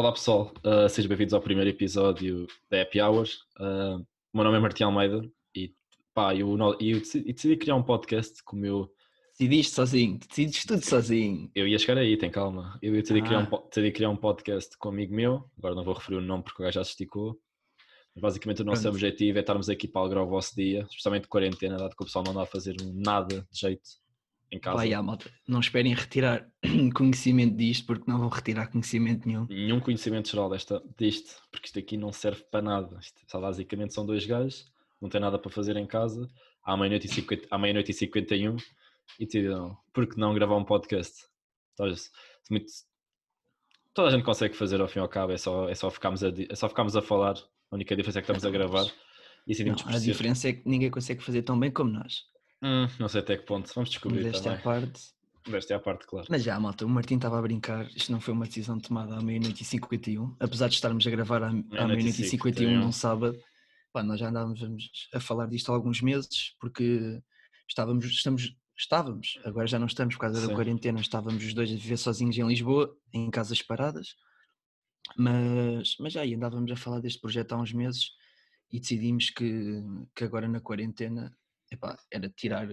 Olá pessoal, uh, sejam bem-vindos ao primeiro episódio da Happy Hours. Uh, o meu nome é Martim Almeida e pá, eu, eu decidi, decidi criar um podcast com o meu. Decidiste sozinho, decidiste tudo sozinho. Eu ia chegar aí, tem calma. Eu decidi, ah. criar um, decidi criar um podcast com um amigo meu, agora não vou referir o nome porque o gajo já se esticou. Basicamente o nosso Pronto. objetivo é estarmos aqui para alegrar o vosso dia, especialmente de quarentena, dado que o pessoal não dá a fazer nada de jeito em casa. Vai, ah, malta, não esperem retirar conhecimento disto, porque não vão retirar conhecimento nenhum. Nenhum conhecimento geral desta, disto, porque isto aqui não serve para nada. Isto, só basicamente são dois gajos, não tem nada para fazer em casa, à meia-noite e, 50, à meia e 51 e decidiram, por que não gravar um podcast? Então, muito, toda a gente consegue fazer ao fim e ao cabo, é só, é só, ficarmos, a, é só ficarmos a falar, a única diferença é que estamos a gravar. E não, a diferença é que ninguém consegue fazer tão bem como nós. Hum, não sei até que ponto, vamos descobrir Desta também. à parte. Desta é a parte, claro. Mas já, malta, o Martim estava a brincar, isto não foi uma decisão tomada à meia-noite e 51, apesar de estarmos a gravar à, meia-noite e 51 num sábado, pá, nós já andávamos a falar disto há alguns meses, porque estávamos, estamos, estávamos, agora já não estamos por causa Sim. da quarentena, estávamos os dois a viver sozinhos em Lisboa, em casas paradas, mas, mas já andávamos a falar deste projeto há uns meses e decidimos que, que agora na quarentena epá, era tirar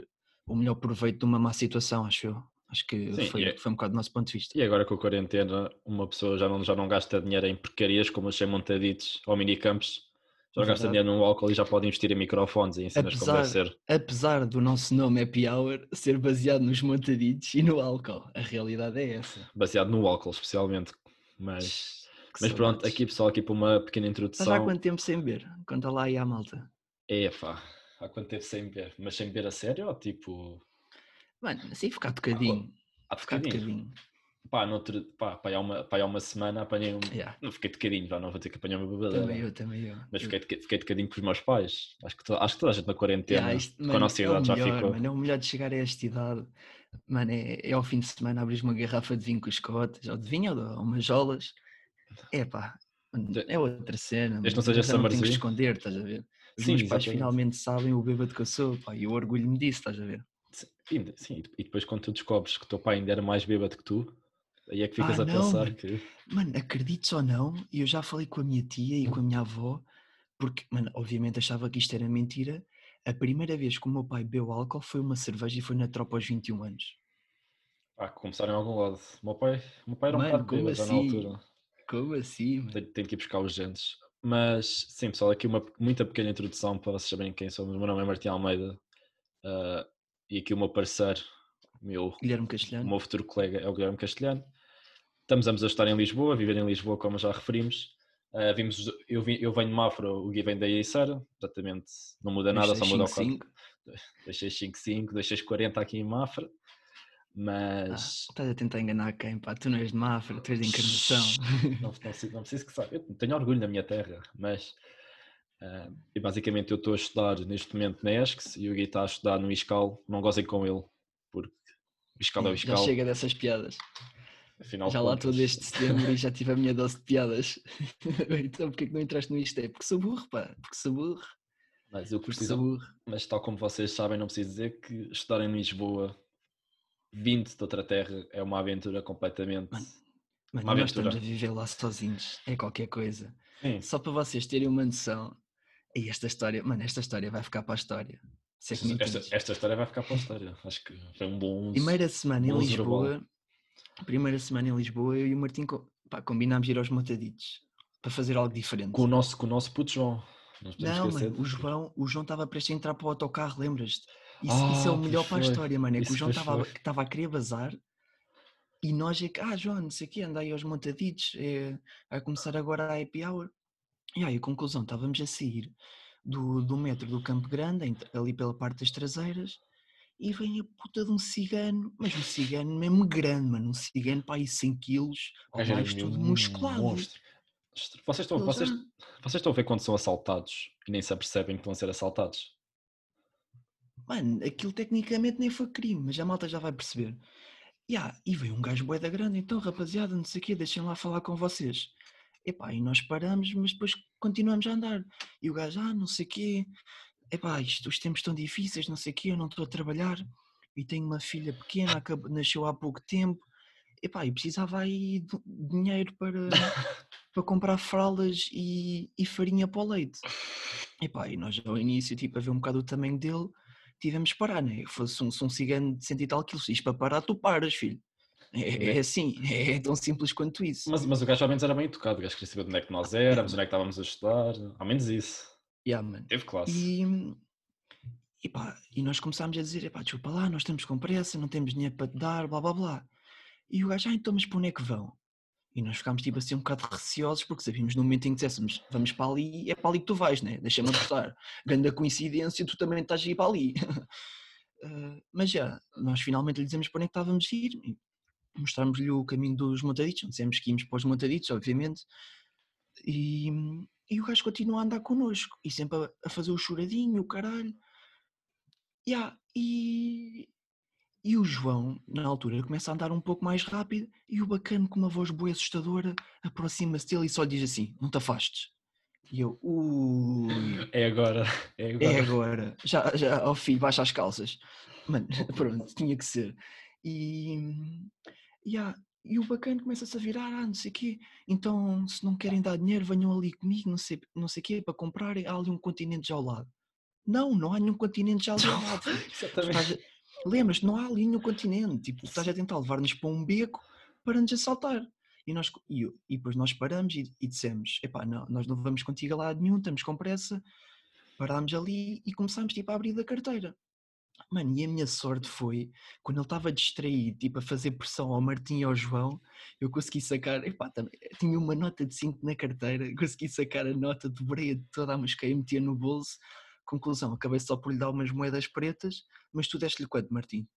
o melhor proveito de uma má situação, acho eu. Acho que Sim, foi, é... foi um bocado do nosso ponto de vista. E agora com a quarentena, uma pessoa já não, já não gasta dinheiro em porcarias como os sem montaditos ou minicampos, já gasta dinheiro no álcool e já pode investir em microfones e em cenas apesar, como deve ser. Apesar do nosso nome Happy Hour ser baseado nos montaditos e no álcool, a realidade é essa. Baseado no álcool, especialmente. Mas, mas pronto, aqui pessoal, aqui para uma pequena introdução. Estás há quanto tempo sem beber? Conta lá aí à malta. É, pá, Há quanto tempo sem beber? Mas sem beber a sério ou tipo. Mano, assim ficar tocadinho. Ah, ficar tocadinho. Pá, noutro, pá, pá, há uma, pá, há uma semana apanhei um. Yeah. Não fiquei tocadinho, já não vou ter que apanhar uma bebida. Também eu, também eu. Mas fiquei, fiquei tocadinho com os meus pais. Acho que, to, acho que toda a gente na quarentena, yeah, isto, com a nossa idade, é melhor, já ficou. Mano, é o melhor de chegar a esta idade. Mano, é, é ao fim de semana abrir uma garrafa de vinho com os cotas, ou de vinho ou de umas jolas. É pá, é outra cena. Este não seja essa Não tenho que esconder, estás a ver? Os sim, meus pais finalmente sabem o bêbado que eu sou, pá, e eu orgulho-me disso, estás a ver? Sim, sim, e depois quando tu descobres que o teu pai ainda era mais bêbado que tu, aí é que ficas ah, a não, pensar mano. que. Mano, acredites ou não, eu já falei com a minha tia e com a minha avó, porque, mano, obviamente achava que isto era mentira. A primeira vez que o meu pai bebeu álcool foi uma cerveja e foi na tropa aos 21 anos. Ah, começaram em algum lado. O meu pai, o meu pai era um bocado bêbado assim? na altura. Como assim? Tenho, tenho que ir buscar os gentes. Mas sim, pessoal, aqui uma muita pequena introdução para vocês saberem quem somos. O meu nome é Martim Almeida uh, e aqui o meu parceiro, meu, Guilherme Castelhano. o meu futuro colega é o Guilherme Castelhano. Estamos ambos a estar em Lisboa, a viver em Lisboa, como já referimos. Uh, vimos, eu, vim, eu venho de Mafra, o Gui vem da Iceira, exatamente, não muda nada, só muda o código. 2655, 2640 aqui em Mafra. Mas. Ah, estás a tentar enganar quem? Pá, tu não és de Mafra, tu és de encarnação. Não, não, não preciso que saiba. Eu tenho orgulho na minha terra, mas. Uh, e basicamente eu estou a estudar neste momento na ESCS e o Gui está a estudar no ISCAL. Não gozem com ele, porque o ISCAL é o ISCAL. Já chega dessas piadas. Afinal, já lá estou desde setembro e já tive a minha dose de piadas. então porquê que não entraste no isto? É porque sou burro, pá, porque sou burro. Mas eu preciso, mas tal como vocês sabem, não preciso dizer que estudar em Lisboa vindo de outra terra é uma aventura completamente. Mano, mano uma nós aventura. estamos a viver lá sozinhos, é qualquer coisa. Sim. Só para vocês terem uma noção, e esta história, mano, esta história vai ficar para a história. É esta, esta, história vai ficar para a história. Acho que foi um bom. Primeira semana em Lisboa, primeira semana em Lisboa, eu e o Martim pá, combinámos ir aos Montaditos para fazer algo diferente. Com o nosso, com o nosso puto João. Não, mano, o João, o João estava prestes a entrar para o autocarro, lembras-te? Isso, ah, isso, é o ah, melhor para a história, mano. É que o João estava a querer bazar e nós é que, ah, João, não sei o quê, anda aí aos montaditos, é, vai começar agora a happy hour. E aí, a conclusão, estávamos a sair do, do metro do Campo Grande, ali pela parte das traseiras, e vem a puta de um cigano, mas um cigano mesmo grande, mano, um cigano para aí 100 quilos, ou mais tudo musculado. Monstro. Vocês estão, vocês, vocês estão a ver quando são assaltados e nem se apercebem que vão ser assaltados? Mano, aquilo tecnicamente nem foi crime, mas a malta já vai perceber. Yeah, e veio um gajo boeda grande, então rapaziada, não sei o quê, deixem lá falar com vocês. Epá, e nós paramos, mas depois continuamos a andar. E o gajo, ah, não sei o quê, epá, isto, os tempos estão difíceis, não sei o quê, eu não estou a trabalhar e tenho uma filha pequena, acabou, nasceu há pouco tempo epá, eu precisava aí de dinheiro para, para comprar fraldas e, e farinha para o leite. Epá, e nós ao início, tipo, a ver um bocado o tamanho dele, tivemos que parar, né? Fosse um, um cigano de cento e tal quilos, isto para parar tu paras, filho. É, é assim, é tão simples quanto isso. Mas, mas o gajo ao menos era bem educado, o gajo queria saber de onde é que nós éramos, onde é que estávamos a estudar, ao menos isso. Yeah, man. Teve classe. E, e, pá, e nós começámos a dizer, epá, desculpa lá, nós estamos com pressa, não temos dinheiro para te dar, blá blá blá. E o gajo, ah, então mas para onde é que vão? E nós ficámos tipo assim um bocado receosos porque sabíamos no momento em que dissessemos vamos para ali, é para ali que tu vais, né? Deixa-me apostar. Grande coincidência, tu também estás a ir para ali. uh, mas já, nós finalmente lhe dizemos para onde é que estávamos a ir mostramos-lhe o caminho dos montaditos, dissemos que íamos para os montaditos, obviamente, e, e o gajo continua a andar connosco e sempre a, a fazer o choradinho, o caralho. Yeah, e, e o João, na altura, começa a andar um pouco mais rápido e o bacana, com uma voz boa assustadora, aproxima-se dele e só diz assim: Não te afastes. E eu, ui. É agora, é agora. É agora. Já, já, ao oh filho, baixa as calças. Mano, pronto, tinha que ser. E, yeah, e o bacana começa-se a virar, ah, não sei o quê, então se não querem dar dinheiro, venham ali comigo, não sei, não sei o quê, para comprar, há ali um continente já ao lado. Não, não há nenhum continente já ao lado. Lembras, não há ali nenhum continente, tipo, estás a tentar levar-nos para um beco para nos assaltar. E, nós, e, e depois nós paramos e, e dissemos, epá, não, nós não vamos contigo a lado nenhum, estamos com pressa, parámos ali e começámos tipo a abrir da carteira. Mano, e a minha sorte foi, quando ele estava distraído, tipo a fazer pressão ao Martim e ao João, eu consegui sacar, epá, também, tinha uma nota de 5 na carteira, consegui sacar a nota, dobrei toda a mosqueia, metia no bolso. Conclusão, acabei só por lhe dar umas moedas pretas, mas tu deste-lhe quanto, Martim?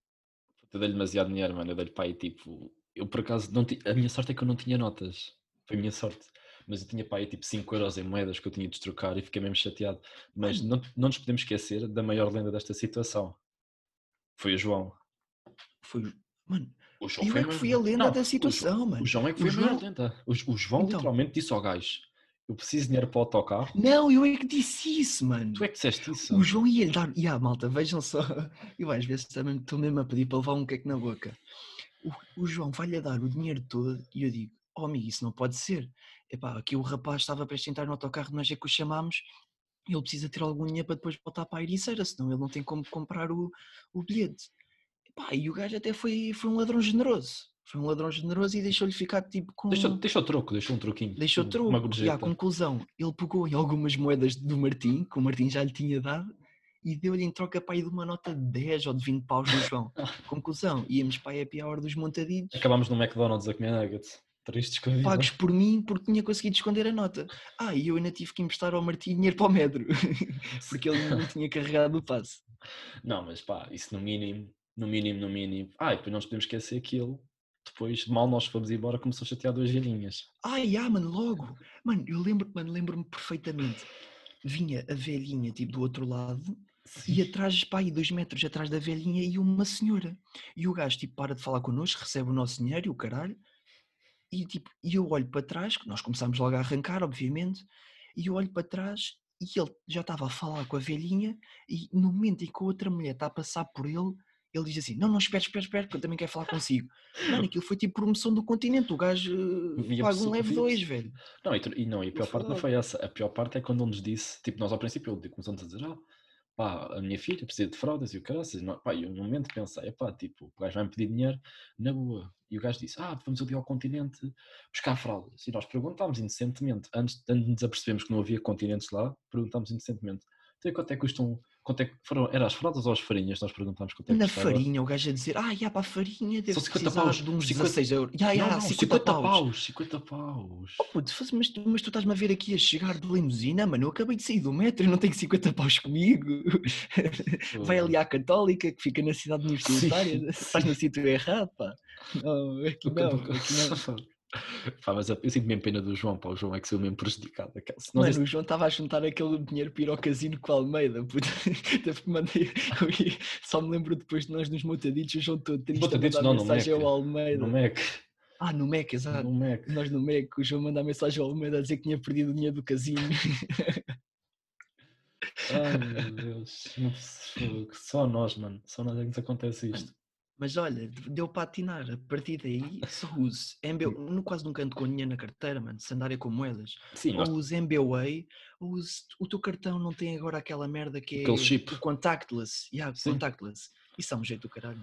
Eu dei-lhe demasiado dinheiro, mano, eu dei-lhe pai, tipo, eu por acaso, não a minha sorte é que eu não tinha notas, foi a minha sorte mas eu tinha pai tipo 5 euros em moedas que eu tinha de trocar e fiquei mesmo chateado. Mas não, não nos podemos esquecer da maior lenda desta situação, foi o João. Foi. Mano, o João eu é que fui a lenda não, da situação, o João, mano. O João é que foi o João... a maior lenda. O, o João então, literalmente disse ao gajo: Eu preciso de dinheiro para o autocarro. Não, eu é que disse isso, mano. Tu é que disseste isso. O João ia dar. E ah, malta, vejam só. Eu às vezes também estou mesmo a pedir para levar um queque na boca. O, o João vai-lhe dar o dinheiro todo e eu digo: Oh, amigo, isso não pode ser. Epá, aqui o rapaz estava para entrar no autocarro, nós é que o chamámos ele precisa ter algum dinheiro para depois voltar para a Ericeira, senão ele não tem como comprar o, o bilhete. E, pá, e o gajo até foi, foi um ladrão generoso. Foi um ladrão generoso e deixou-lhe ficar tipo com. Deixou, deixou troco, deixou um troquinho. Deixou troco. Uma e à conclusão, ele pegou em algumas moedas do Martim, que o Martim já lhe tinha dado, e deu-lhe em troca para ir de uma nota de 10 ou de 20 paus no João. conclusão, íamos para a happy hour dos montaditos. Acabámos no McDonald's a comer nuggets. Tristes Pagos por mim porque tinha conseguido esconder a nota. Ah, e eu ainda tive que emprestar ao Martim dinheiro para o metro, porque ele não tinha carregado o passe. Não, mas pá, isso no mínimo, no mínimo, no mínimo. Ah, e depois não nos podemos esquecer que ele, depois, mal nós fomos embora, começou a chatear duas velhinhas. Ai, ah, mano, logo. Mano, eu lembro, mano, lembro-me perfeitamente. Vinha a velhinha, tipo, do outro lado, Sim. e atrás, pá, aí dois metros atrás da velhinha e uma senhora. E o gajo, tipo, para de falar connosco, recebe o nosso dinheiro e o caralho, e, tipo, e eu olho para trás, que nós começámos logo a arrancar, obviamente, e eu olho para trás e ele já estava a falar com a velhinha e no momento em que a outra mulher está a passar por ele, ele diz assim, não, não, espera, espera, espera, porque eu também quero falar consigo. Mano, aquilo foi tipo promoção do continente, o gajo paga um leve dois, velho. Não, e, e, não, e a pior parte não foi essa, a pior parte é quando ele nos disse, tipo, nós ao princípio começamos a dizer, ah, pá, a minha filha precisa de fraldas e o caraças, pá, eu no momento pensei, pá, tipo, o gajo vai-me pedir dinheiro na boa. E o gajo disse, ah, vamos ali ao continente buscar fraldas. E nós perguntámos inocentemente, antes, antes de nos apercebermos que não havia continentes lá, perguntámos inocentemente, então quanto é que custam Quanto é que foram? Era as fraldas ou as farinhas? Nós perguntámos quanto é que Na farinha, o gajo a dizer, ah, já para a farinha deve São 50 paus. de uns 50... 16 euros. Já, já, não, não, 50, 50 paus. paus. 50 paus. Oh, puto, mas, tu, mas tu estás-me a ver aqui a chegar de limusina, mano, eu acabei de sair do metro e não tenho 50 paus comigo. Vai ali à Católica, que fica na cidade universitária, estás no sítio errado, pá. Não, aqui não, aqui não. Pá, mas eu, eu sinto mesmo pena do João, pá, o João é que saiu mesmo prejudicado. Mano, desse... o João estava a juntar aquele dinheiro para ir ao casino com o Almeida. Teve que mandar. Só me lembro depois de nós nos motaditos, o João todo triste motaditos, a não, mensagem ao Almeida. No Mac. Ah, no Mac, exato. No Mac. Nós no Mac, o João manda a mensagem ao Almeida a dizer que tinha perdido o dinheiro do casino. Ai meu Deus, só nós, mano, só nós é que nos acontece isto. Mas olha, deu para atinar. A partir daí, só uso MBA. No, quase nunca ando com dinheiro na carteira, mano. Se andarem com moedas. Sim, ou uso MBWay, ou uso, o teu cartão não tem agora aquela merda que é Aquele chip. o contactless. Yeah, Sim. contactless. Isso é um jeito do caralho.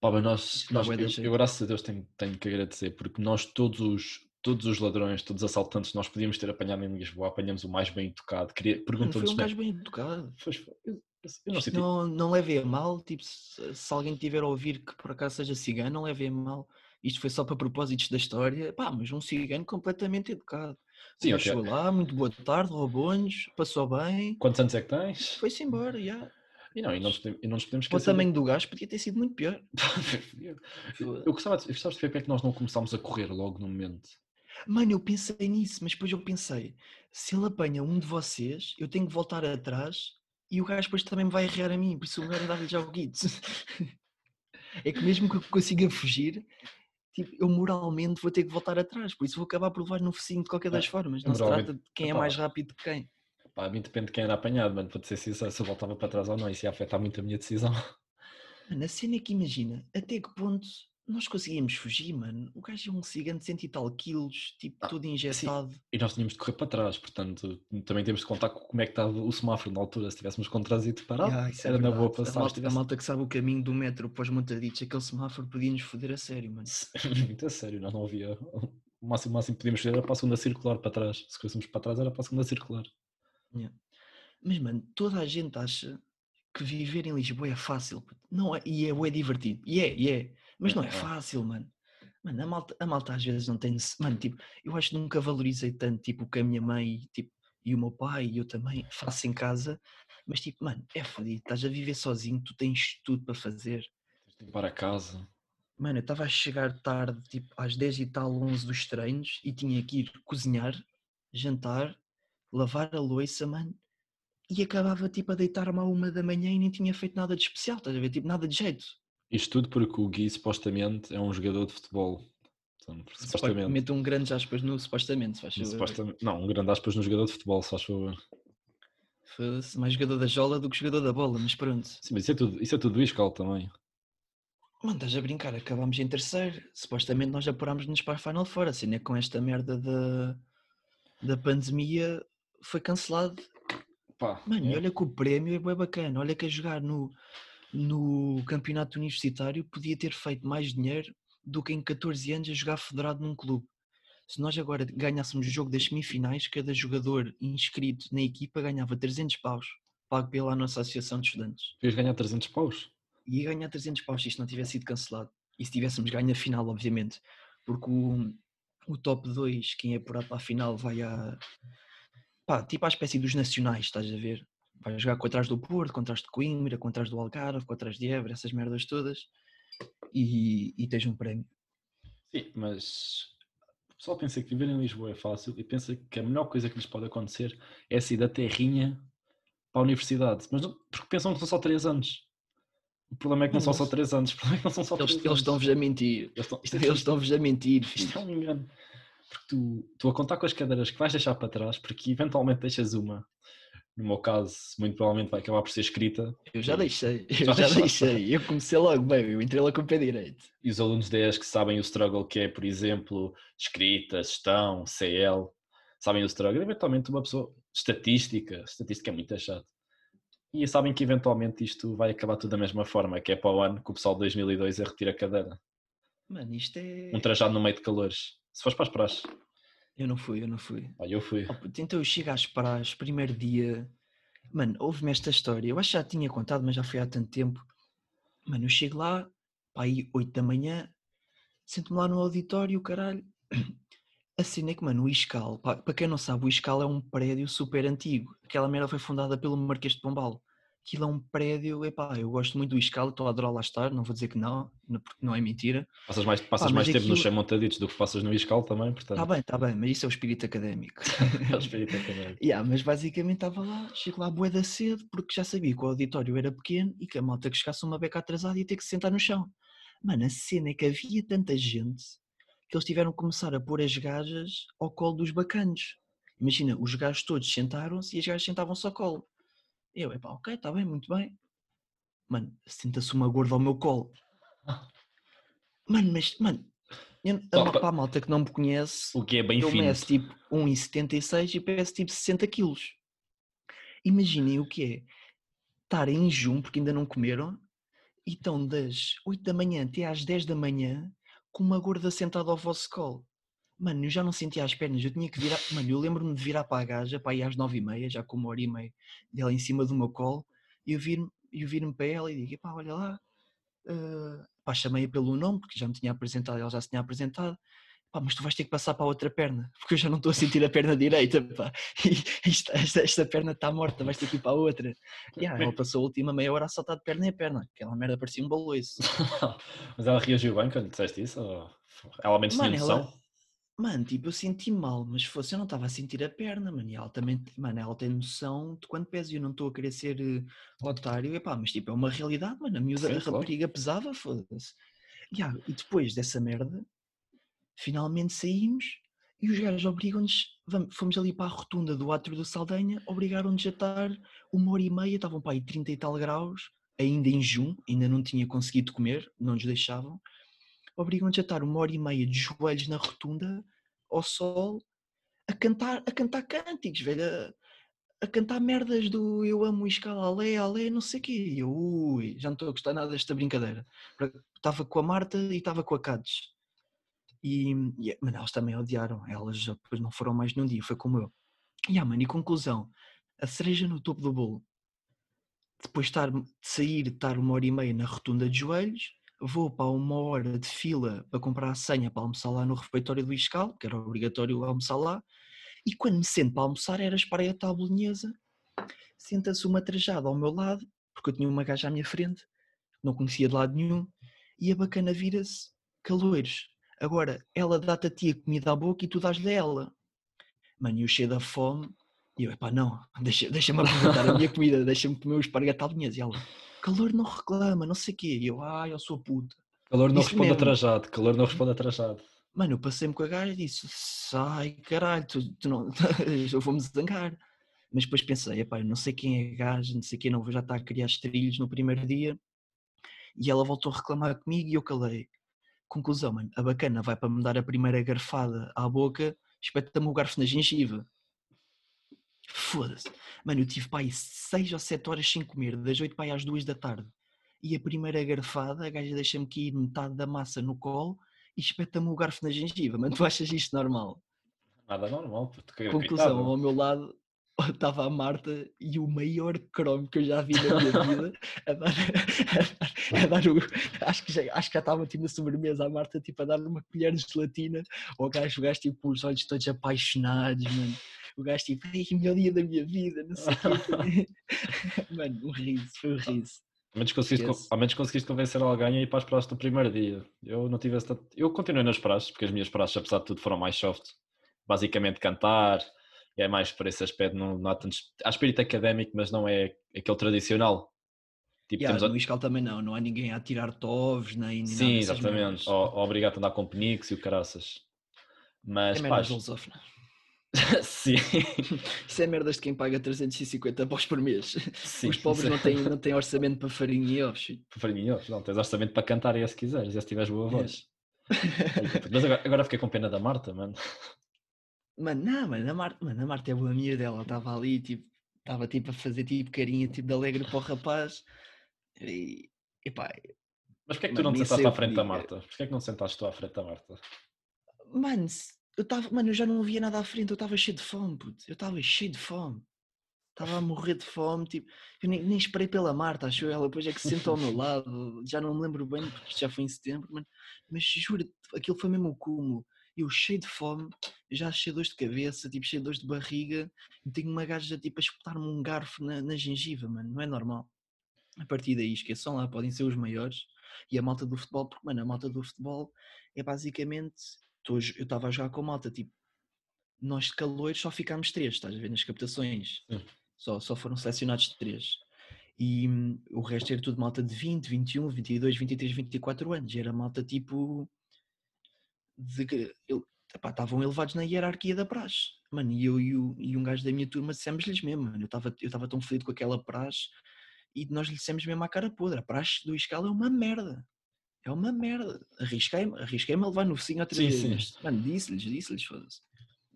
Pá, mas nós, dá nós eu, jeito. eu, graças a Deus tenho, tenho que agradecer, porque nós todos os, todos os ladrões, todos os assaltantes, nós podíamos ter apanhado em Lisboa, apanhamos o mais bem educado. Queria, Mano, foi perguntam-nos, um né? gajo bem educado. Foi- foi- eu, não sei, tipo, não, não levem a mal, tipo, se, se alguém tiver a ouvir que por acaso seja cigano, não levem a mal. Isto foi só para propósitos da história. Pá, mas um cigano completamente educado. Sim, Sim, ok. chegou lá, muito boa tarde, roubou-nos, passou bem, quantos anos é que tens? foi-se embora, já. E não, e não nos podemos, e não nos podemos O esquecer. tamanho do gajo podia ter sido muito pior. eu, eu gostava de, eu gostava de ver porque é que nós não começámos a correr logo no momento. Mano, eu pensei nisso, mas depois eu pensei, se ele apanha um de vocês, eu tenho que voltar atrás e o gajo depois também me vai arrear a mim, por isso o melhor é dar-lhe já o guito. é que mesmo que eu consiga fugir, tipo, eu moralmente vou ter que voltar atrás, por isso vou acabar por levar no focinho de qualquer das É, formas. Não se trata de quem é mais rápido que quem. Pá, a mim depende de quem era apanhado, mano, para te ser sincero, se eu voltava para trás ou não, isso ia afetar muito a minha decisão. Mano, a cena é que imagina, até que ponto nós conseguíamos fugir, mano. O gajo é um cigano de cento e tal quilos, tipo, Ah, todo injetado. E nós tínhamos de correr para trás, portanto, também temos de contar com como é que estava o semáforo na altura. Se tivéssemos com trânsito parado, isso é era na boa passar. A malta, a tivesse- malta que sabe o caminho do metro para os montaditos, aquele semáforo podia nos foder a sério, mano. Muito a sério, nós não havia. O máximo, o máximo que podíamos fazer era para a segunda circular para trás. Se fôssemos para trás, era para a segunda circular. Mas, mano, toda a gente acha que viver em Lisboa é fácil. puto. Não é, e é, bué divertido. E é, e é. Mas não é É, é. fácil, mano. Mano, a malta, a malta às vezes não tem. Mano, tipo, eu acho que nunca valorizei tanto, tipo, o que a minha mãe tipo, e o meu pai e eu também faço em casa. Mas, tipo, mano, é fodido. Estás a viver sozinho, tu tens tudo para fazer. Tens de ir para casa. Mano, eu estava a chegar tarde, tipo às 10 e tal, 11 dos treinos, e tinha que ir cozinhar, jantar, lavar a louça, mano, e acabava tipo a deitar-me à uma da manhã e nem tinha feito nada de especial, estás a ver? Tipo, nada de jeito. Isto tudo porque o Gui supostamente é um jogador de futebol. Portanto, supostamente. Meto um grande aspas no supostamente, se faz favor. supostamente- Não, um grande aspas no jogador de futebol, se faz favor. Foda-se, mais jogador da jola do que jogador da bola, mas pronto. Sim, mas isso é tudo, isso é tudo iscal também. Mano, estás a brincar, acabámos em terceiro. Supostamente nós apurámos-nos para a Final Four, assim, né? com esta merda da, da pandemia foi cancelado. Pá, Mano, e é. olha que o prémio é bem bacana. Olha que a jogar no, no campeonato universitário podia ter feito mais dinheiro do que em 14 anos a jogar federado num clube. Se nós agora ganhássemos o jogo das semifinais, cada jogador inscrito na equipa ganhava 300 paus, pago pela nossa associação de estudantes. Devias ganhar 300 paus. Ia ganhar 300 paus se isto não tivesse sido cancelado. E se tivéssemos ganho a final, obviamente. Porque o, o top 2, quem é apurado para a final, vai a. pá, tipo à espécie dos nacionais, estás a ver? Vai jogar contra as do Porto, contra as de Coimbra, contra as do Algarve, contra as de Évora, essas merdas todas. E, e tens um prémio. Sim, mas o pessoal pensa que viver em Lisboa é fácil e pensa que a melhor coisa que lhes pode acontecer é sair da terrinha para a universidade. Mas não, porque pensam que são só 3 anos. O problema é que não Mano, são só eles- 3 anos. O problema é que não são só Eles, 3 eles estão-vos a mentir. Eles estão- isto é Eles tudo- estão-vos a mentir, Isto é um engano. Porque tu, tu a contar com as cadeiras que vais deixar para trás, porque eventualmente deixas uma. No meu caso, muito provavelmente vai acabar por ser escrita. Eu já deixei, eu Já já deixei. Eu comecei logo, bem, eu entrei lá com o pé direito. E os alunos 10 que sabem o struggle que é, por exemplo, escrita, gestão, CL, sabem o struggle, eventualmente uma pessoa, estatística, estatística é muito chato. E sabem que eventualmente isto vai acabar tudo da mesma forma, que é para o ano que o pessoal de 2002 é retira a cadeira. Mano, isto é. Um trajado no meio de calores. Se fores para as praxes. Eu não fui, eu não fui. Pá, eu fui. Oh, puto, então eu chego às praças, primeiro dia. Mano, houve-me esta história. Eu acho que já tinha contado, mas já foi há tanto tempo. Mano, eu chego lá, pá, aí 8 da manhã, sento-me lá no auditório, caralho. A cena é que, mano, o ISCAL, pá, para quem não sabe, o ISCAL é um prédio super antigo. Aquela merda foi fundada pelo Marquês de Pombal. Aquilo é um prédio, epá, eu gosto muito do ISCAL, estou a adorar lá estar, não vou dizer que não, porque não é mentira. Passas mais, passas mais tempo aquilo- nos chamontaditos do que passas no Iscal também, portanto. Está bem, está bem, mas isso é o espírito académico. é o espírito académico. Yeah, mas basicamente estava lá, chego lá bué da cedo, porque já sabia que o auditório era pequeno e que a malta que chegasse uma beca atrasada ia ter que se sentar no chão. Mano, a cena é que havia tanta gente que eles tiveram que começar a pôr as gajas ao colo dos bacanos. Imagina, os gajos todos sentaram-se e as gajas sentavam-se ao colo. Eu, epá, ok, está bem, muito bem. Mano, senta-se uma gorda ao meu colo. Mano, mas, mano, eu, Só pa- para a malta que não me conhece, O que é bem eu fino. tipo 1,76 e peço tipo 60 quilos. Imaginem o que é estar em jejum, porque ainda não comeram, e estão das 8 da manhã até às 10 da manhã com uma gorda sentada ao vosso colo. Mano, eu já não sentia as pernas, eu tinha que virar. Mano, eu lembro-me de virar para a gaja, para ir às 9 e meia, já com uma hora e meia dela em cima do meu colo, e eu vir-me vir para ela e digo: pá, olha lá. ah, pá, chamei-a pelo nome, porque já me tinha apresentado, ela já se tinha apresentado. Pá, mas tu vais ter que passar para a outra perna, porque eu já não estou a sentir a perna direita, pá. E esta, esta, esta perna está morta, vais ter que ir para a outra. E ah, ela passou a última meia hora a saltar de perna em perna, aquela merda parecia um baloiço. Mas ela reagiu bem quando lhe disseste isso? Ou... Ela menos tinha noção? ela, mano, tipo, eu senti mal, mas se fosse eu não estava a sentir a perna, mano. E ela também, mano, ela tem noção de quanto pesa e eu não estou a querer ser eh, otário, epá, mas tipo, é uma realidade, mano. A miúda, Sim, a claro. rapariga pesava, foda-se. E, ah, e depois dessa merda, finalmente saímos e os gajos obrigam-nos, fomos ali para a rotunda do Atro do Saldanha, obrigaram-nos a estar uma hora e meia, estavam para aí 30 e tal graus, ainda em junho, ainda não tinha conseguido comer, não nos deixavam obrigam-nos a estar uma hora e meia de joelhos na rotunda, ao sol, a cantar, a cantar cânticos, velho, a, a cantar merdas do eu amo escala, alé, alé, não sei o quê. Eu, ui, já não estou a gostar nada desta brincadeira. Estava com a Marta e estava com a Cades. E, e mano, elas também odiaram, elas depois não foram mais nenhum dia, foi como eu. E ah, mano, e conclusão, a cereja no topo do bolo. Depois de, estar, de sair, de estar uma hora e meia na rotunda de joelhos, vou para uma hora de fila para comprar a senha para almoçar lá no refeitório do Iscal, que era obrigatório almoçar lá, e quando me sento para almoçar era espareta à bolonhesa, senta-se uma trajada ao meu lado, porque eu tinha uma gaja à minha frente, não conhecia de lado nenhum, e a bacana vira-se, caloiros, agora ela dá-te a ti a comida à boca e tu dás-lhe a ela. Mano, eu cheio da fome, e eu, epá, não, deixa- deixa-me aproveitar a minha comida, deixa-me comer o esparguete à bolonhesa, e ela, calor não reclama, não sei o quê, e eu, ai, eu sou puta. Calor não Isso responde mesmo. atrajado. Calor não responde atrajado. Mano, eu passei-me com a gaja e disse: sai, caralho, tu, tu não. eu vou-me zangar. Mas depois pensei: epá, eu não sei quem é a gaja, não sei quem, não vou já estar a criar estrilhos no primeiro dia. E ela voltou a reclamar comigo e eu calei. Conclusão, mano, a bacana vai para me dar a primeira garfada à boca, espeta-me o garfo na gengiva. Foda-se. Mano, eu tive aí 6 ou 7 horas sem comer, das 8 para aí às 2 da tarde. E a primeira garfada, a gaja deixa-me cair metade da massa no colo e espeta-me o garfo na gengiva. Mano, tu achas isto normal? Nada normal. puto, Conclusão, ao meu lado estava a Marta e o maior cromo que eu já vi na minha vida a dar, a a dar o, acho que já, acho que já estava tipo na sobremesa a Marta tipo a dar uma colher de gelatina ao gajo, o gajo tipo os olhos todos apaixonados, mano. O gajo tipo, ai, melhor dia da minha vida, não sei o quê. Mano, um riso, foi um riso. Ao menos, conseguiste, ao menos conseguiste convencer alguém a ir para as praças do primeiro dia. Eu não tive esse tanto... Eu continuei nas praças, porque as minhas praças, apesar de tudo, foram mais soft. Basicamente cantar, é mais por esse aspecto. Não, não há tantos... Há espírito académico, mas não é aquele tradicional. Tipo, Yeah, temos No Iscal também não, não há ninguém a tirar tovos nem, nem Sim, exatamente. Ou, ou obrigado a andar com peniques e o caraças. Mas, É pá, merda filosófica. sim. Isso é merdas de quem paga 350 paus por mês. sim. Os pobres não têm, não têm orçamento para farinha e ovos. filho. Farinha, não, tens orçamento para cantar e é se quiseres, é se tiveres boa É. voz. Mas agora, agora fiquei com pena da Marta, mano. Mano, não, mano, a Marta, mano, a Marta é boa amiga dela, ela estava ali, tipo, estava tipo a fazer tipo carinha tipo de alegre para o rapaz. E, epá, Mas porquê é que tu Mano, não te sentaste à que frente da. Marta? Porquê é que não sentaste tu à frente da Marta? mano, se- eu estava, mano, eu já não via nada à frente, eu estava cheio de fome, puto, eu estava cheio de fome. Estava a morrer de fome, tipo, eu nem, nem esperei pela Marta, acho eu, ela. Depois é que se sentou ao meu lado, já não me lembro bem, porque já foi em setembro, mano, mas juro, aquilo foi mesmo o cúmulo. Eu cheio de fome, já cheio de dores de cabeça, tipo, cheio de dores de barriga, e tenho uma gaja tipo a espetar-me um garfo na, na gengiva, mano, não é normal. A partir daí, esqueçam lá, podem ser os maiores, e a malta do futebol, porque, mano, a malta do futebol é basicamente, jo- eu estava a jogar com a malta, tipo, nós de calores só ficámos três, estás a ver, nas captações. Sim. Só, só foram selecionados três. E hum, o resto era tudo malta de 20, 21, 22, 23, 24 anos. Era malta tipo. De, que- ele- epá, estavam elevados na hierarquia da praxe. Mano, e eu e, o- e um gajo da minha turma dissemos-lhes mesmo, mano. Eu estava eu estava tão feliz com aquela praxe e nós lhe dissemos mesmo à cara podre: a praxe do Iscal é uma merda. É uma merda. Arrisquei-me arrisquei a levar no focinho outra Sim, vez. sim. Mano, disse-lhes, disse-lhes, foda-se.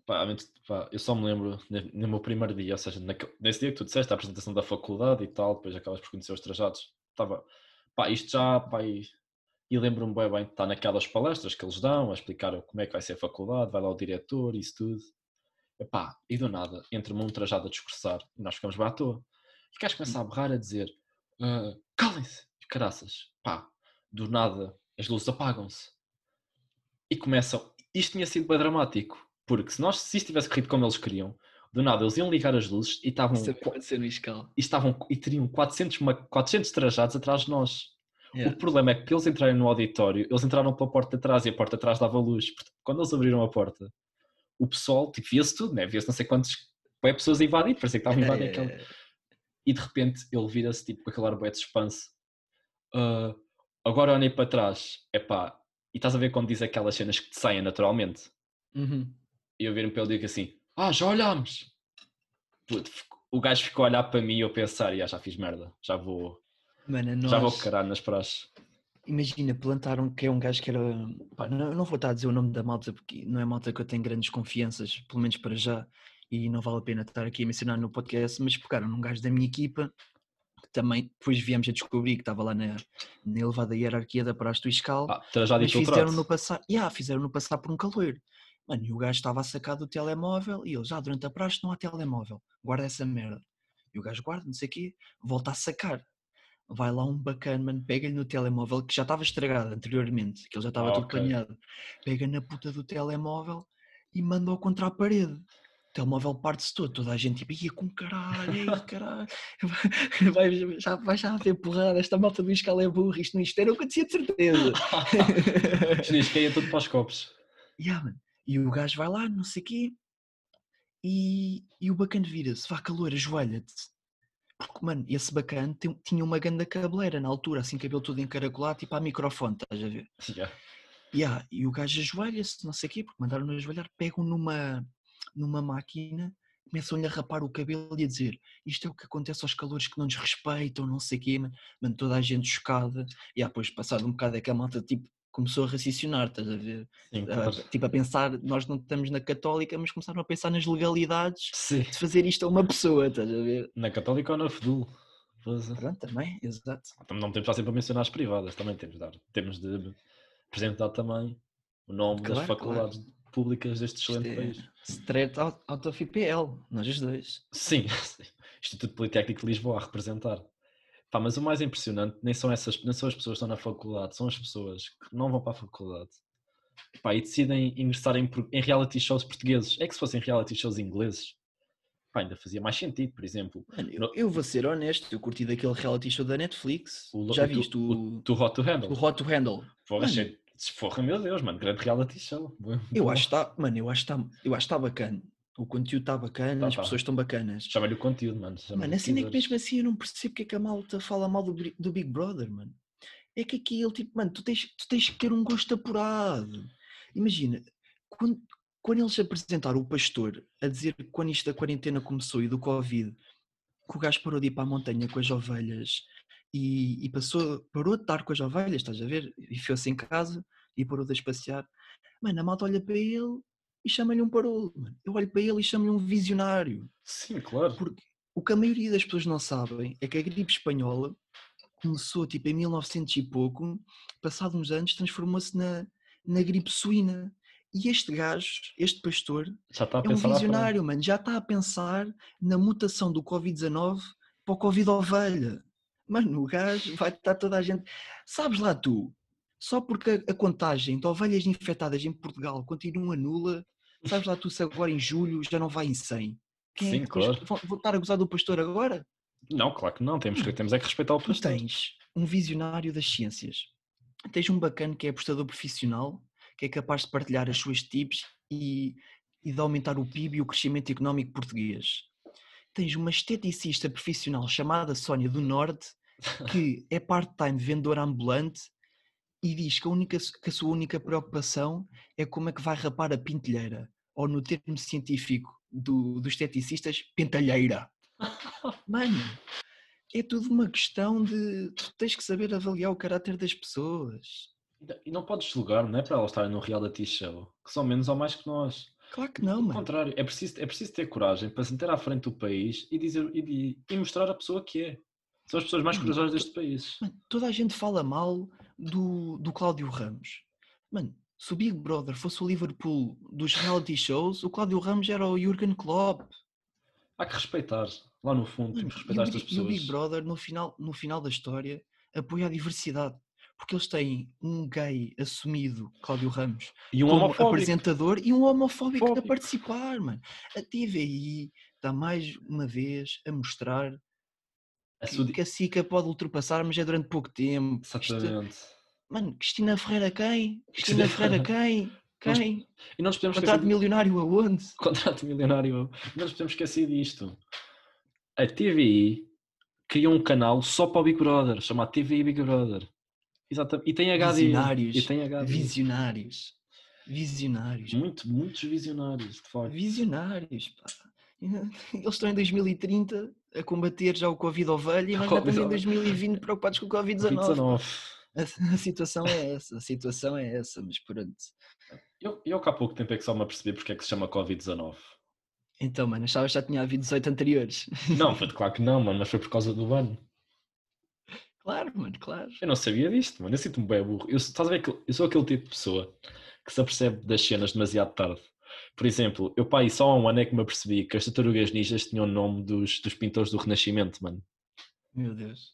Pá, pá, eu só me lembro no meu primeiro dia, ou seja, nesse dia que tu disseste a apresentação da faculdade e tal, depois acabas por conhecer os trajados. Estava, pá, isto já, pá, e, e lembro-me bem bem, está naquelas palestras que eles dão a explicar como é que vai ser a faculdade, vai lá o diretor, isso tudo. Epá, e do nada, entra-me um trajado a discursar e nós ficamos bem à toa. E o gajo começa a berrar a dizer: "Ah, calem-se, caraças, pá, do nada as luzes apagam-se. E começam. Isto tinha sido bem dramático, porque se, nós, se isto tivesse corrido como eles queriam, do nada eles iam ligar as luzes e estavam. Isso também qua- pode ser no escala. E, estavam, e teriam 400, ma- 400 trajados atrás de nós. Yeah. O problema é que eles entrarem no auditório, eles entraram pela porta de trás e a porta de trás dava luz. Portanto, quando eles abriram a porta, o pessoal, tipo, via-se tudo, né? via-se não sei quantas bué pessoas a invadir, parecia que estavam a invadir aquele. É, E de repente ele vira-se tipo, com aquele ar de suspense. "Ah, agora olhei para trás, epá, e estás a ver quando diz aquelas cenas que te saem naturalmente? uhum. E eu viro-me para ele e digo assim: Ah, já olhámos! Puto, o gajo ficou a olhar para mim e eu pensar: "Ya, já fiz merda, já vou, Mano, nós, já vou caralho nas praxes. imagina, plantaram que é um gajo que era. Pá, não, não vou estar a dizer o nome da malta porque não é malta que eu tenho grandes confianças, pelo menos para já, e não vale a pena estar aqui a mencionar no podcast, mas pegaram num gajo da minha equipa também depois viemos a descobrir que estava lá na, na elevada hierarquia da praxe do Iscal. Ah, mas infiltrado. fizeram-no passar, yeah, fizeram-no passar por um caloiro. Mano, e o gajo estava a sacar do telemóvel e ele já durante a praxe não há telemóvel, guarda essa merda. E o gajo guarda, não sei o quê, volta a sacar. Vai lá um bacana, mano, pega-lhe no telemóvel que já estava estragado anteriormente, que ele já estava Ah, tudo ok. planeado. Pega na puta do telemóvel e manda-o contra a parede. O telemóvel parte-se todo, toda a gente tipo, ia com caralho, ei, caralho, vai, já, vai já haver porrada, esta malta do escala é burra, isto não isto era o que eu tinha de certeza. Diz que ia tudo para os copos. Yeah. E o gajo vai lá, não sei o quê, e, e o bacana vira-se, vá calor, ajoelha-te. Porque, mano, esse bacana tinha uma ganda cabeleira na altura, assim, cabelo todo encaracolado, tipo a microfone, estás a ver? Ya. Yeah, e o gajo ajoelha-se, não sei o quê, porque mandaram-no ajoelhar, pegam numa, numa máquina, começam-lhe a rapar o cabelo e a dizer isto é o que acontece aos calores que não nos respeitam, não sei o quê, mano, toda a gente chocada. E ah, depois, passado um bocado, é que a malta, tipo, começou a raciocinar, estás a ver? Sim, Ah, claro. tipo, a pensar, nós não estamos na católica, mas começaram a pensar nas legalidades Sim. de fazer isto a uma pessoa, estás a ver? Na Católica ou na Fedul? É. Pronto, também, exato. Também Não temos de estar sempre a mencionar as privadas, também temos de dar. Temos de apresentar também o nome das Claro, faculdades públicas deste excelente é país. straight out, out of IPL, nós os dois. Sim. Instituto Politécnico de Lisboa a representar. Pá, mas o mais impressionante nem são, essas, nem são as pessoas que estão na faculdade, são as pessoas que não vão para a faculdade Pá, e decidem ingressar em, em reality shows portugueses. É que se fossem reality shows ingleses, pá, ainda fazia mais sentido, por exemplo. Mano, eu, eu vou ser honesto, eu curti daquele reality show da Netflix. O, Já o, viste tu, o, o Too Hot to Handle. o Hot to Handle? Mano. achei- porra, meu Deus, mano, grande reality show. Eu acho que está, mano, eu acho que está, eu acho que está bacana. O conteúdo está bacana, Tá, as tá. pessoas estão bacanas. Chama-lhe o conteúdo, mano. Mano, assim é que mesmo assim eu não percebo porque é que a malta fala mal do, do Big Brother, mano. É que aqui ele, tipo, mano, tu tens, tu tens que ter um gosto apurado. Imagina, quando, quando eles apresentaram o pastor a dizer que quando isto da quarentena começou e do Covid, que o gajo parou de ir para a montanha com as ovelhas e, e passou, parou de estar com as ovelhas, estás a ver? E foi-se em casa e parou de as passear. Mano, a malta olha para ele e chama-lhe um parolo. Mano. Eu olho para ele e chamo-lhe um visionário. Sim, claro. Porque o que a maioria das pessoas não sabem é que a gripe espanhola começou tipo em 1900 e pouco, passado uns anos transformou-se na, na gripe suína. E este gajo, este pastor, é um visionário, mano. Já está a pensar na mutação do Covid-19 para o Covid ovelha. Mano, o gajo vai estar toda a gente. Sabes lá tu, só porque a, contagem de ovelhas infectadas em Portugal continua nula, sabes lá tu se agora em julho já não vai em 100? Quem Sim, é que depois claro. vão, vão estar a gozar do pastor agora? Não, claro que não. Temos, que, temos é que respeitar o Tu pastor. tens um visionário das ciências, tens um bacana que é apostador profissional, que é capaz de partilhar as suas tips e, e de aumentar o PIB e o crescimento económico português. Tens uma esteticista profissional chamada Sónia do Norte, que é part-time vendedora ambulante e diz que a, única, que a sua única preocupação é como é que vai rapar a pintelheira, ou no termo científico do, dos esteticistas, pentalheira. Mano, é tudo uma questão de tu tens que saber avaliar o caráter das pessoas. E não podes julgar, não é para elas estarem num reality show, que são menos ou mais que nós. Claro que não, Ao mano. contrário, é preciso, é preciso ter coragem para se meter à frente do país e, dizer, e, e mostrar a pessoa que é. São as pessoas mais Mano, corajosas deste país. Mano, toda a gente fala mal do, do Cláudio Ramos. Mano, se o Big Brother fosse o Liverpool dos reality shows, o Cláudio Ramos era o Jurgen Klopp. Há que respeitar, lá no fundo, temos que respeitar estas Big- e o pessoas. Big Brother, no final, no final da história, apoia a diversidade. Porque eles têm um gay assumido, Cláudio Ramos, E um como homofóbico. apresentador e um homofóbico a participar, mano. A TVI está mais uma vez a mostrar A que, que a SICA pode ultrapassar, mas é durante pouco tempo. Isto- Exatamente. Mano, Cristina Ferreira quem? Cristina Ferreira quem? Quem? E não nos podemos esquecer. Contrato milionário aonde? Contrato milionário. Não nos podemos esquecer disto. A TVI criou um canal só para o Big Brother, chamado TVI Big Brother. Exatamente. E tem HD. Visionários. E tem HD. Visionários. Visionários. Muito, muitos visionários, de facto. Visionários, pá. Eles estão em 2030 a combater já o Covid ovelha e nós já estamos em Covid-19. 2020 preocupados com o Covid-19. 19. A, a situação é essa, a situação é essa, mas pronto. Eu, eu há pouco tempo é que só me apercebi porque é que se chama Covid-19. Então, mano, achavas que já tinha havido 18 anteriores. Não, foi claro que não, mano, mas foi por causa do ano. Claro, mano, claro. Eu não sabia disto, mano. Eu sinto-me bem burro. Eu, estás a ver que eu sou aquele tipo de pessoa que se apercebe das cenas demasiado tarde. Por exemplo, eu pai só há um ano é que me apercebi que as tartarugas ninjas tinham o nome dos, dos pintores do Renascimento, mano. Meu Deus.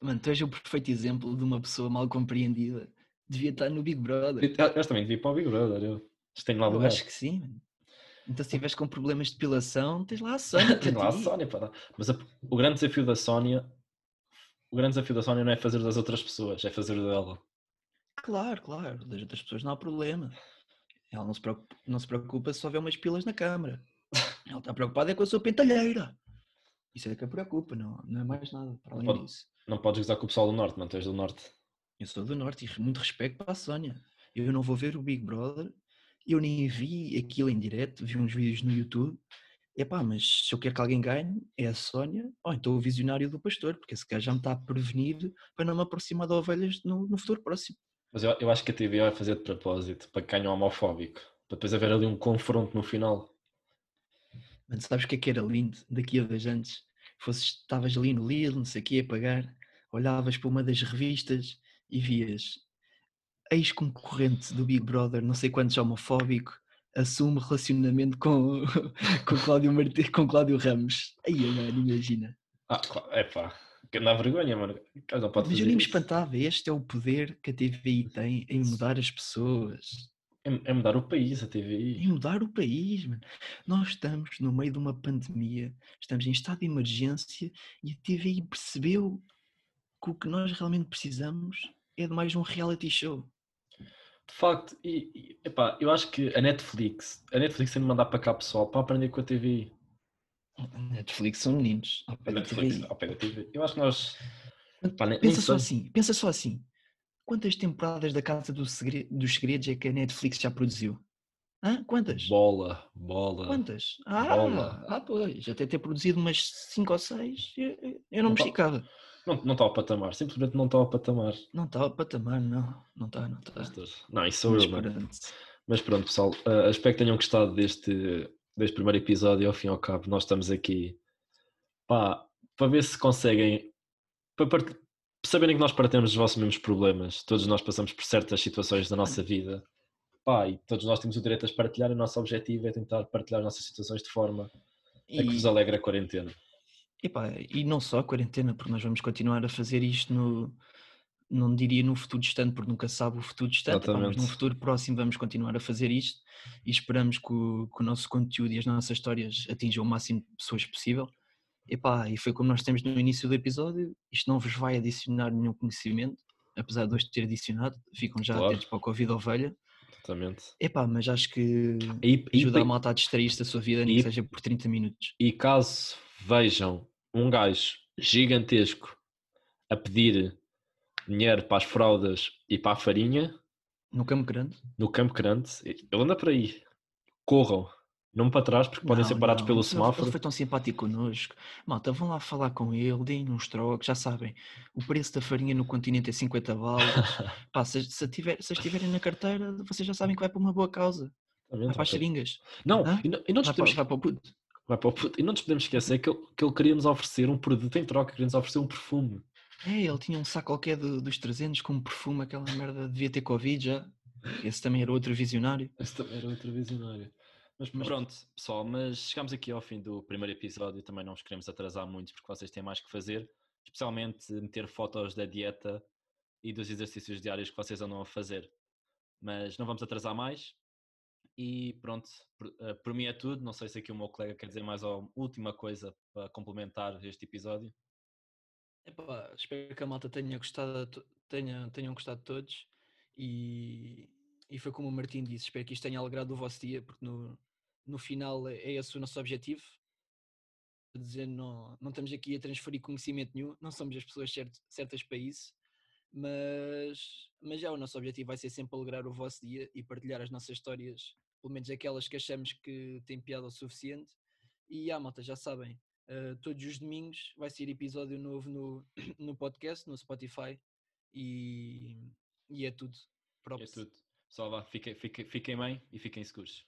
Mano, tu és o perfeito exemplo de uma pessoa mal compreendida. Devia estar no Big Brother. Eu, eu também devia ir para o Big Brother. Eu tenho lá Eu lugar. acho que sim, mano. Então, se estiveres com problemas de depilação, tens lá a Sónia. Tenho lá a. Sónia para dar. Mas a- o grande desafio da Sónia. O grande desafio da Sónia não é fazer das outras pessoas, é fazer o dela. Claro, claro. Das outras pessoas não há problema. Ela não se preocupa, não se preocupa se só houver umas pilas na câmara. Ela está preocupada é com a sua pentalheira. Isso é que a preocupa, não, não é mais nada para além Pode- disso. Não podes gozar com o pessoal do Norte, não és do Norte. Eu sou do Norte e muito respeito para a Sónia. Eu não vou ver o Big Brother, eu nem vi aquilo em direto, vi uns vídeos no YouTube. Epá, mas se eu quero que alguém ganhe, é a Sónia, ou então o visionário do pastor, porque esse gajo já me está a prevenir para não me aproximar de ovelhas no, no futuro próximo. Mas eu, eu acho que a TV vai fazer de propósito para que ganhe um homofóbico. Para depois haver ali um confronto no final. Mano, sabes o que é que era lindo daqui a dois anos? Fosses, estavas ali no Lidl, não sei o quê, a pagar, olhavas para uma das revistas e vias ex-concorrente do Big Brother, não sei quantos homofóbico, assume relacionamento com, com, Cláudio Marte, com Cláudio Ramos. Aí, mano, imagina. Ah, é pá. Que dá vergonha, mano. Não pode Mas eu nem me espantava, este é o poder que a TVI tem em mudar as pessoas. É, é mudar o país, a TVI. em mudar o país, mano. Nós estamos no meio de uma pandemia, estamos em estado de emergência e a TVI percebeu que o que nós realmente precisamos é de mais um reality show. De facto, e, e, epá, eu acho que a Netflix, a Netflix tem de mandar para cá pessoal para aprender com a TVI. A Netflix são meninos. ao pé da Netflix, ao pé da TV. Eu acho que nós. pá, nem- nem Pensa só assim, pensa só assim. Quantas temporadas da Casa do dos Segredos é que a Netflix já produziu? Hã? Quantas? Bola, bola. Quantas? Ah, Bola. ah, pois, até ter produzido umas 5 ou 6, eu, eu não me esticava. Não, não está ao patamar, simplesmente não está ao patamar. Não está ao patamar, não. Não está, não está. Não, isso sou Mas eu, mano. pronto. Mas pronto, pessoal, uh, espero que tenham gostado deste, deste primeiro episódio. Ao fim e ao cabo, nós estamos aqui pá, para ver se conseguem para saberem que nós partilhamos os vossos mesmos problemas. Todos nós passamos por certas situações da nossa vida. Pá, e todos nós temos o direito a partilhar. O nosso objetivo é tentar partilhar as nossas situações de forma a que vos E, alegre a quarentena. Epá, e não só a quarentena, porque nós vamos continuar a fazer isto no, não diria no futuro distante, porque nunca sabe o futuro distante, epá, mas num Exatamente. futuro próximo vamos continuar a fazer isto e esperamos que o, que o nosso conteúdo e as nossas histórias atinjam o máximo de pessoas possível. Epá, e foi como nós temos no início do episódio, isto não vos vai adicionar nenhum conhecimento, apesar de hoje ter adicionado, ficam já Claro. atentos para o Covid ovelha. Exatamente. Epá, mas acho que E, e- ajuda a malta a distrair-se da sua vida, nem e- que seja por 30 minutos. E caso vejam um gajo gigantesco a pedir dinheiro para as fraldas e para a farinha No Campo Grande, no Campo Grande, ele anda por aí. Corram. Não para trás, porque podem Não, ser parados não, pelo semáforo. Ele foi tão simpático connosco. Malta, vão lá falar com ele, deem uns trocos, já sabem. O preço da farinha no continente é 50 balas. Pá, se, se, tiver, se as tiverem na carteira, vocês já sabem que vai para uma boa causa. Vai para as seringas. Não, e não, e não Vai para, vai para o puto. Vai para o puto. E não nos podemos esquecer que ele, que ele queria nos oferecer um produto em troca, queria nos oferecer um perfume. É, ele tinha um saco qualquer do- dos 300 com um perfume, aquela merda devia ter Covid já. Esse também era outro visionário. Esse também era outro visionário. Mas Mas- pronto, pessoal, mas chegamos aqui ao fim do primeiro episódio, também não vos queremos atrasar muito porque vocês têm mais que fazer, especialmente meter fotos da dieta e dos exercícios diários que vocês andam a fazer. Mas não vamos atrasar mais. E pronto, eh, por mim é tudo. Não sei se aqui o meu colega quer dizer mais uma última coisa para complementar este episódio. Epá, espero que a malta tenha gostado, tenha, tenham gostado todos e, e foi como o Martim disse, espero que isto tenha alegrado o vosso dia, porque no, no final é, é esse o nosso objetivo. Dizer, não, não estamos aqui a transferir conhecimento nenhum, não somos as pessoas cert- certas para isso, mas, mas já o nosso objetivo vai ser sempre alegrar o vosso dia e partilhar as nossas histórias, pelo menos aquelas que achamos que têm piada o suficiente. E ah, malta, já sabem, Uh, todos os domingos vai ser episódio novo no, no podcast, no Spotify e, e é tudo. É Props. tudo. Pessoal, vá, fiquem, fiquem, fiquem bem e fiquem seguros.